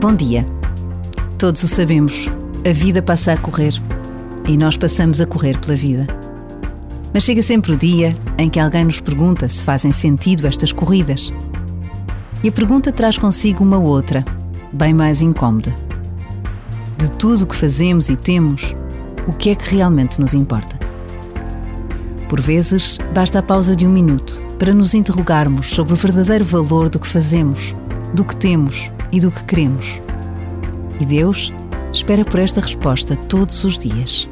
Bom dia. Todos o sabemos, a vida passa a correr e nós passamos a correr pela vida. Mas chega sempre o dia em que alguém nos pergunta se fazem sentido estas corridas. E a pergunta traz consigo uma outra, bem mais incómoda. De tudo o que fazemos e temos, o que é que realmente nos importa? Por vezes, basta a pausa de um minuto para nos interrogarmos sobre o verdadeiro valor do que fazemos, do que temos e do que queremos. E Deus espera por esta resposta todos os dias.